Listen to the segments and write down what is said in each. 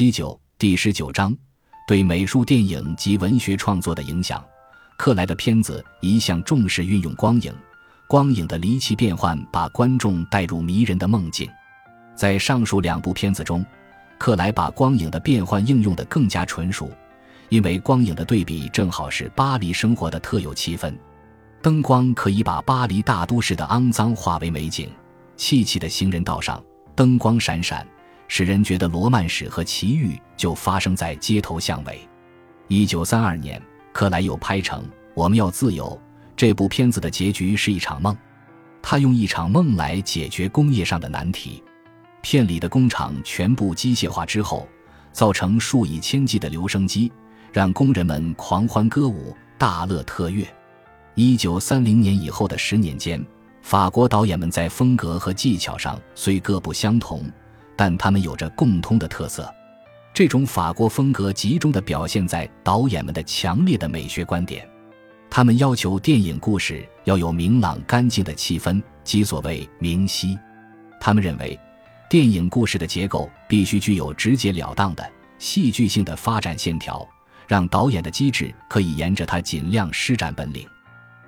七九第十九章对美术电影及文学创作的影响。克莱的片子一向重视运用光影，光影的离奇变换把观众带入迷人的梦境。在上述两部片子中，克莱把光影的变换应用得更加纯熟，因为光影的对比正好是巴黎生活的特有气氛。灯光可以把巴黎大都市的肮脏化为美景，砌气的行人道上灯光闪闪，使人觉得罗曼史和奇遇就发生在街头巷尾。一九三二年。克莱又拍成《我们要自由》这部片子的结局是一场梦，他用一场梦来解决工业上的难题。片里的工厂全部机械化之后，造成数以千计的留声机，让工人们狂欢歌舞、大乐特乐。一九三零年以后的十年间，法国导演们在风格和技巧上虽各不相同，但他们有着共通的特色。这种法国风格集中地表现在导演们的强烈的美学观点，他们要求电影故事要有明朗干净的气氛，即所谓明晰。他们认为，电影故事的结构必须具有直截了当的戏剧性的发展线条，让导演的机智可以沿着它尽量施展本领。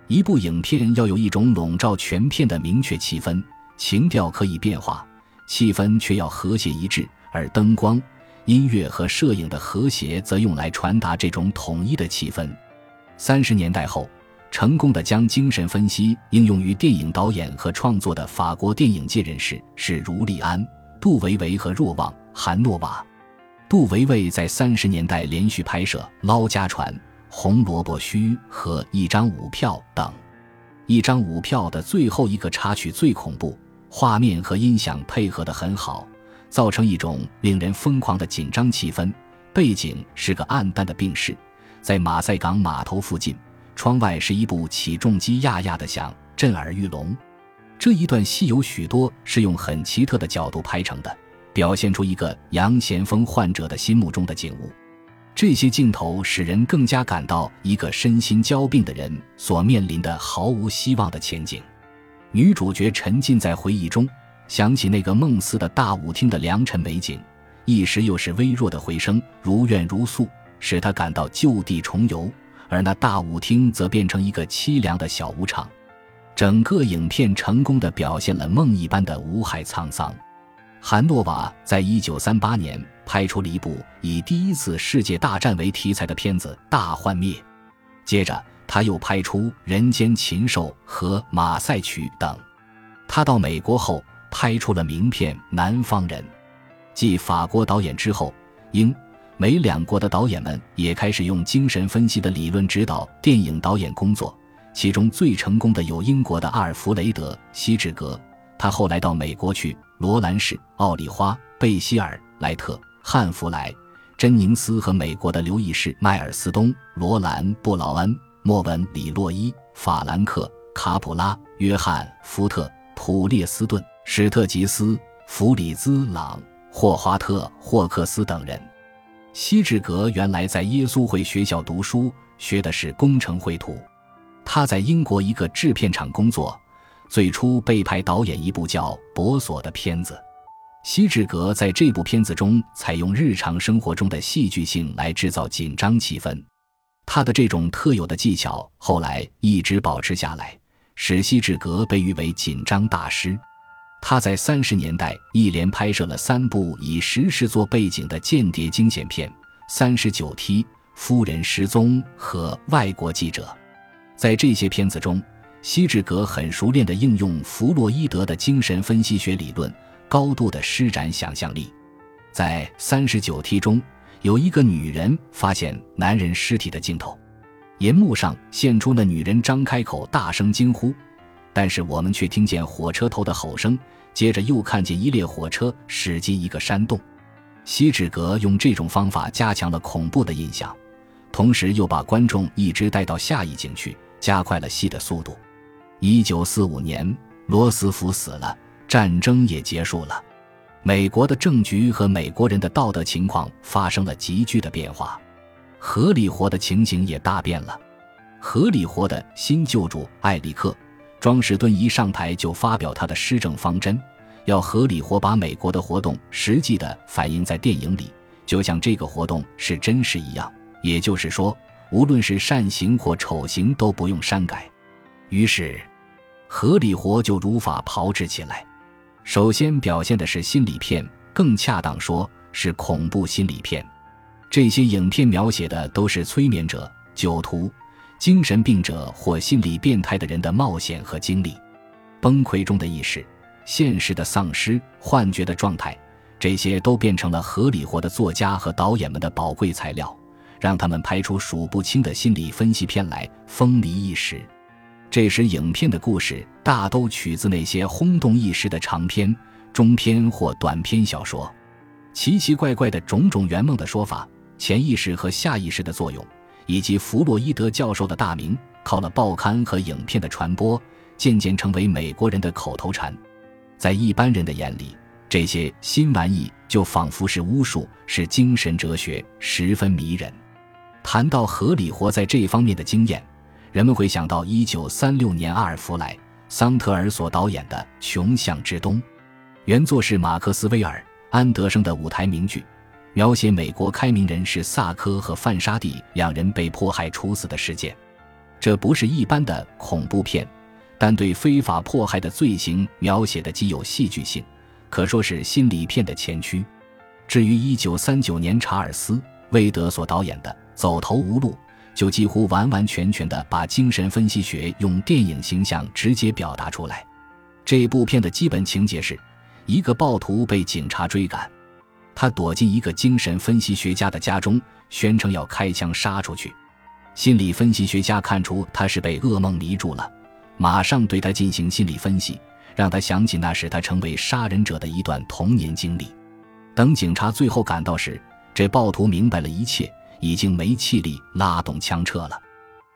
一部影片要有一种笼罩全片的明确气氛，情调可以变化，气氛却要和谐一致，而灯光。音乐和摄影的和谐则用来传达这种统一的气氛。三十年代后，成功的将精神分析应用于电影导演和创作的法国电影界人士是儒利安、杜维维和若望·韩诺瓦。杜维维在三十年代连续拍摄《捞家船》《红萝卜须》和《一张五票》等。《一张五票》的最后一个插曲最恐怖，画面和音响配合得很好。造成一种令人疯狂的紧张气氛。背景是个暗淡的病室，在马赛港码头附近。窗外是一部起重机呀呀的响，震耳欲聋。这一段戏有许多是用很奇特的角度拍成的，表现出一个羊痫疯患者的心目中的景物。这些镜头使人更加感到一个身心交病的人所面临的毫无希望的前景。女主角沉浸在回忆中。想起那个梦似的大舞厅的良辰美景，一时又是微弱的回声，如怨如诉，使她感到就地重游。而那大舞厅则变成一个凄凉的小舞场。整个影片成功的表现了梦一般的无害沧桑。韩诺瓦在一九三八年拍出了一部以第一次世界大战为题材的片子《大幻灭》，接着他又拍出《人间禽兽》和《马赛曲》等。他到美国后。拍出了名片《南方人》，继法国导演之后，英、美两国的导演们也开始用精神分析的理论指导电影导演工作。其中最成功的有英国的阿尔弗雷德·希治格，他后来到美国去；罗兰士·奥利花、贝希尔、莱特、汉弗莱、珍宁斯和美国的刘易士·迈尔斯东、罗兰·布劳恩、莫文·里洛伊、法兰克·卡普拉、约翰·福特、普列斯顿。史特吉斯、弗里兹朗、霍华特·霍克斯等人。希治格原来在耶稣会学校读书，学的是工程绘图。他在英国一个制片厂工作，最初被派导演一部叫《博索》的片子。希治格在这部片子中采用日常生活中的戏剧性来制造紧张气氛。他的这种特有的技巧后来一直保持下来，使希治格被誉为紧张大师。他在三十年代一连拍摄了三部以实事做背景的间谍惊险片，《三十九梯》《夫人失踪》和《外国记者》。在这些片子中，希治格很熟练地应用弗洛伊德的精神分析学理论，高度地施展想象力。在《三十九梯》中，有一个女人发现男人尸体的镜头，银幕上现出那女人张开口大声惊呼。但是我们却听见火车头的吼声，接着又看见一列火车驶进一个山洞。希治阁用这种方法加强了恐怖的印象，同时又把观众一直带到下一景去，加快了戏的速度。一九四五年，罗斯福死了，战争也结束了，美国的政局和美国人的道德情况发生了急剧的变化，合理活的情形也大变了。合理活的新救主艾里克。庄士敦一上台就发表他的施政方针，要合理活把美国的活动实际的反映在电影里，就像这个活动是真实一样。也就是说，无论是善行或丑行都不用删改。于是，合理活就如法炮制起来。首先表现的是心理片，更恰当说是恐怖心理片。这些影片描写的都是催眠者、酒徒、精神病者或心理变态的人的冒险和经历，崩溃中的意识、现实的丧失、幻觉的状态，这些都变成了合理活的作家和导演们的宝贵材料。让他们拍出数不清的心理分析片来，风靡一时。这时，影片的故事大都取自那些轰动一时的长篇、中篇或短篇小说。奇奇怪怪的种种圆梦的说法、潜意识和下意识的作用，以及弗洛伊德教授的大名，靠了报刊和影片的传播，渐渐成为美国人的口头禅。在一般人的眼里，这些新玩意就仿佛是巫术，是精神哲学，十分迷人。谈到合理活在这方面的经验，人们会想到1936年阿尔弗莱·桑特尔所导演的《穷巷之东》，原作是马克思·威尔·安德生的舞台名剧，描写美国开明人士萨科和范沙蒂两人被迫害处死的事件。这不是一般的恐怖片，但对非法迫害的罪行描写的极有戏剧性，可说是心理片的前驱。至于1939年查尔斯·威德所导演的，走投无路，就几乎完完全全地把精神分析学用电影形象直接表达出来。这部片的基本情节是：一个暴徒被警察追赶，他躲进一个精神分析学家的家中，宣称要开枪杀出去。心理分析学家看出他是被噩梦迷住了，马上对他进行心理分析，让他想起那时他成为杀人者的一段童年经历。等警察最后赶到时，这暴徒明白了一切。已经没气力拉动枪撤了。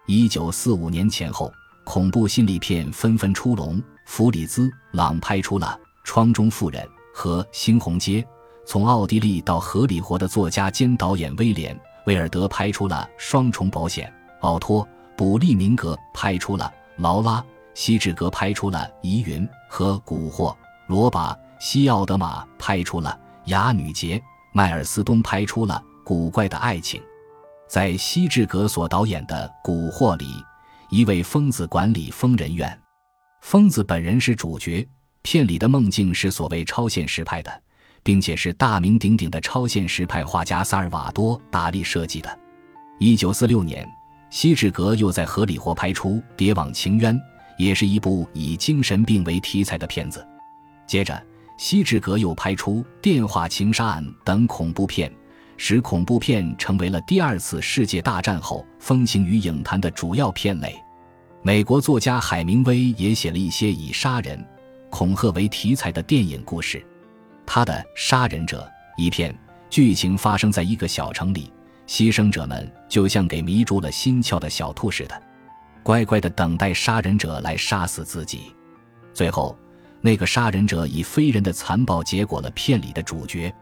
一九四五年前后，恐怖心理片纷纷出笼。弗里兹·朗拍出了《窗中妇人》和《猩红街》，从奥地利到荷里活的作家兼导演威廉·威尔德拍出了《双重保险》，奥托·卜利明格拍出了《劳拉·希治格》拍出了《疑云》和《蛊惑》，罗巴·西奥德玛拍出了《哑女节》，迈尔斯东拍出了《古怪的爱情》。在西志格所导演的《蛊惑》里，一位疯子管理疯人院，疯子本人是主角。片里的梦境是所谓超现实派的，并且是大名鼎鼎的超现实派画家萨尔瓦多·达利设计的。一九四六年，西志格又在河里活拍出《别网情冤》，也是一部以精神病为题材的片子。接着，西志格又拍出《电话情杀案》等恐怖片。使恐怖片成为了第二次世界大战后风行于影坛的主要片类。美国作家海明威也写了一些以杀人、恐吓为题材的电影故事。他的《杀人者》一片剧情发生在一个小城里，牺牲者们就像给迷住了心窍的小兔似的，乖乖地等待杀人者来杀死自己。最后，那个杀人者以非人的残暴结果了片里的主角。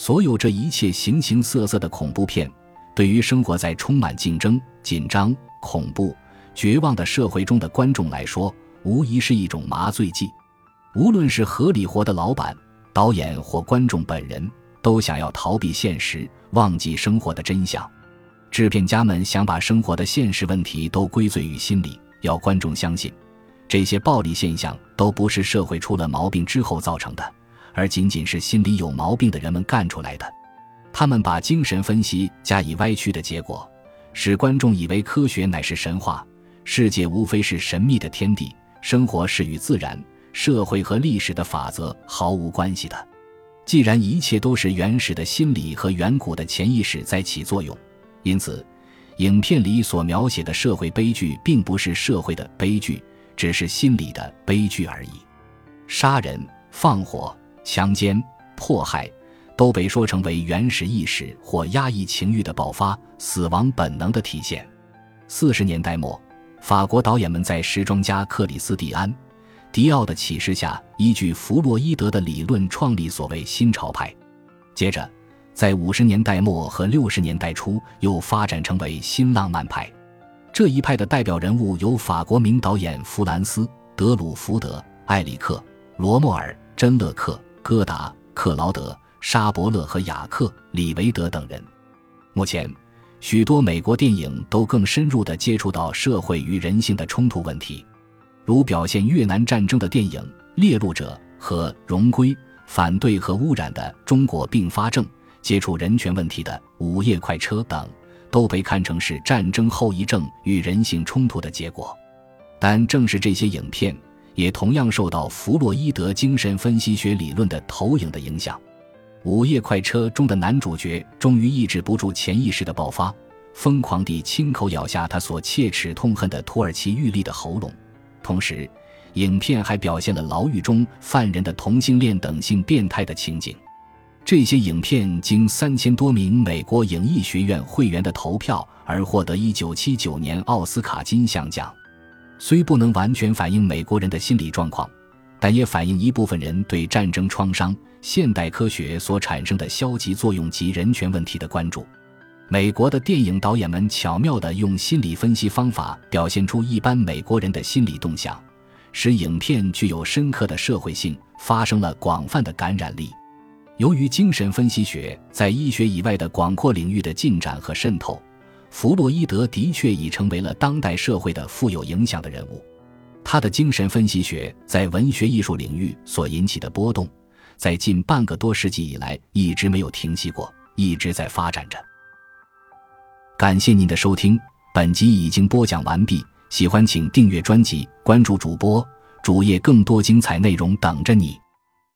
所有这一切形形色色的恐怖片，对于生活在充满竞争、紧张、恐怖、绝望的社会中的观众来说，无疑是一种麻醉剂。无论是合理活的老板、导演或观众本人，都想要逃避现实，忘记生活的真相。制片家们想把生活的现实问题都归罪于心理，要观众相信，这些暴力现象都不是社会出了毛病之后造成的。而仅仅是心里有毛病的人们干出来的，他们把精神分析加以歪曲的结果，使观众以为科学乃是神话，世界无非是神秘的天地，生活是与自然、社会和历史的法则毫无关系的。既然一切都是原始的心理和远古的潜意识在起作用，因此，影片里所描写的社会悲剧并不是社会的悲剧，只是心理的悲剧而已。杀人放火。强奸、迫害，都被说成为原始意识或压抑情欲的爆发、死亡本能的体现。四十年代末，法国导演们在时装家克里斯蒂安·迪奥的启示下，依据弗洛伊德的理论创立所谓新潮派。接着，在五十年代末和六十年代初，又发展成为新浪漫派。这一派的代表人物有法国名导演弗兰斯·德鲁福德、埃里克·罗莫尔、珍勒克。戈达、克劳德、沙伯勒和雅克·李维德等人。目前，许多美国电影都更深入地接触到社会与人性的冲突问题，如表现越南战争的电影《猎鹿者》和《荣归》，反对和污染的《中国并发症》，接触人权问题的《午夜快车》等，都被看成是战争后遗症与人性冲突的结果。但正是这些影片，也同样受到弗洛伊德精神分析学理论的投影的影响。《午夜快车》中的男主角终于抑制不住潜意识的爆发，疯狂地亲口咬下他所切齿痛恨的土耳其狱吏的喉咙。同时，影片还表现了牢狱中犯人的同性恋等性变态的情景。这些影片经三千多名美国影艺学院会员的投票而获得1979年奥斯卡金像奖。虽不能完全反映美国人的心理状况。但也反映一部分人对战争创伤、现代科学所产生的消极作用及人权问题的关注。美国的电影导演们巧妙地用心理分析方法表现出一般美国人的心理动向，使影片具有深刻的社会性，发生了广泛的感染力。由于精神分析学在医学以外的广阔领域的进展和渗透，弗洛伊德的确已成为了当代社会的富有影响的人物。他的精神分析学在文学艺术领域所引起的波动，在近半个多世纪以来一直没有停息过，一直在发展着。感谢您的收听，本集已经播讲完毕。喜欢请订阅专辑，关注主播主页，更多精彩内容等着你。